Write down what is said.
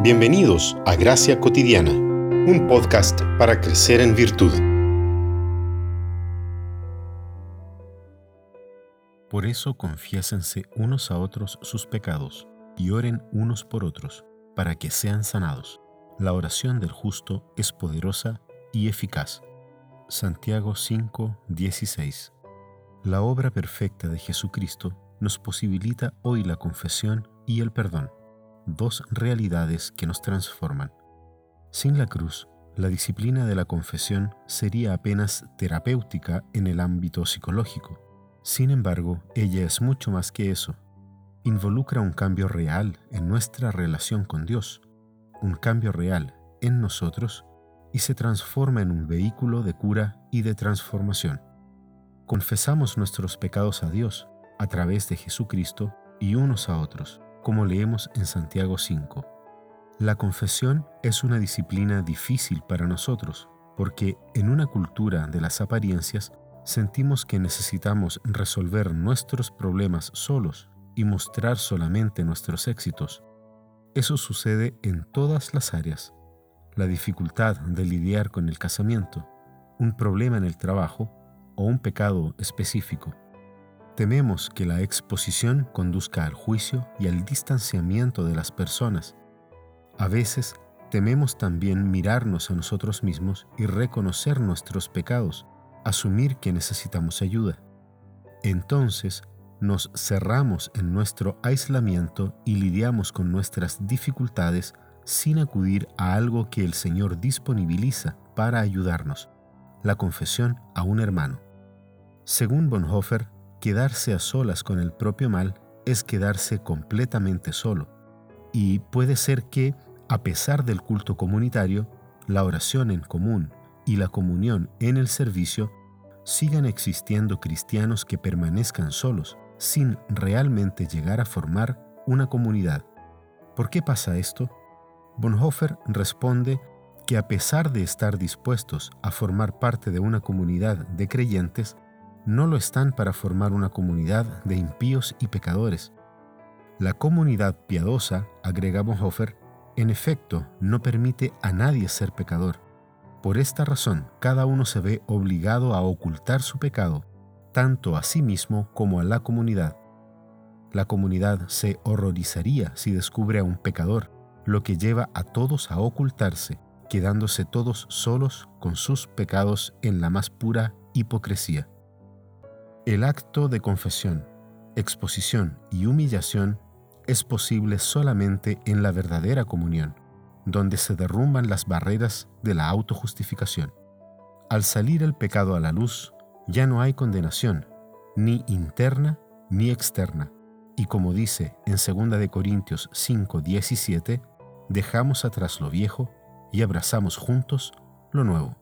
Bienvenidos a Gracia Cotidiana, un podcast para crecer en virtud. Por eso confiésense unos a otros sus pecados y oren unos por otros, para que sean sanados. La oración del justo es poderosa y eficaz. Santiago 5, 16. La obra perfecta de Jesucristo nos posibilita hoy la confesión y el perdón, dos realidades que nos transforman. Sin la cruz, la disciplina de la confesión sería apenas terapéutica en el ámbito psicológico. Sin embargo, ella es mucho más que eso. Involucra un cambio real en nuestra relación con Dios, un cambio real en nosotros y se transforma en un vehículo de cura y de transformación. Confesamos nuestros pecados a Dios a través de Jesucristo y unos a otros, como leemos en Santiago 5. La confesión es una disciplina difícil para nosotros, porque en una cultura de las apariencias sentimos que necesitamos resolver nuestros problemas solos y mostrar solamente nuestros éxitos. Eso sucede en todas las áreas. La dificultad de lidiar con el casamiento, un problema en el trabajo o un pecado específico. Tememos que la exposición conduzca al juicio y al distanciamiento de las personas. A veces tememos también mirarnos a nosotros mismos y reconocer nuestros pecados, asumir que necesitamos ayuda. Entonces nos cerramos en nuestro aislamiento y lidiamos con nuestras dificultades sin acudir a algo que el Señor disponibiliza para ayudarnos, la confesión a un hermano. Según Bonhoeffer, quedarse a solas con el propio mal es quedarse completamente solo, y puede ser que, a pesar del culto comunitario, la oración en común y la comunión en el servicio, sigan existiendo cristianos que permanezcan solos, sin realmente llegar a formar una comunidad. ¿Por qué pasa esto? Bonhoeffer responde que a pesar de estar dispuestos a formar parte de una comunidad de creyentes, no lo están para formar una comunidad de impíos y pecadores. La comunidad piadosa, agrega Bonhoeffer, en efecto no permite a nadie ser pecador. Por esta razón, cada uno se ve obligado a ocultar su pecado, tanto a sí mismo como a la comunidad. La comunidad se horrorizaría si descubre a un pecador, lo que lleva a todos a ocultarse, quedándose todos solos con sus pecados en la más pura hipocresía. El acto de confesión, exposición y humillación es posible solamente en la verdadera comunión, donde se derrumban las barreras de la autojustificación. Al salir el pecado a la luz, ya no hay condenación, ni interna ni externa. Y como dice en 2 de Corintios 5:17, dejamos atrás lo viejo y abrazamos juntos lo nuevo.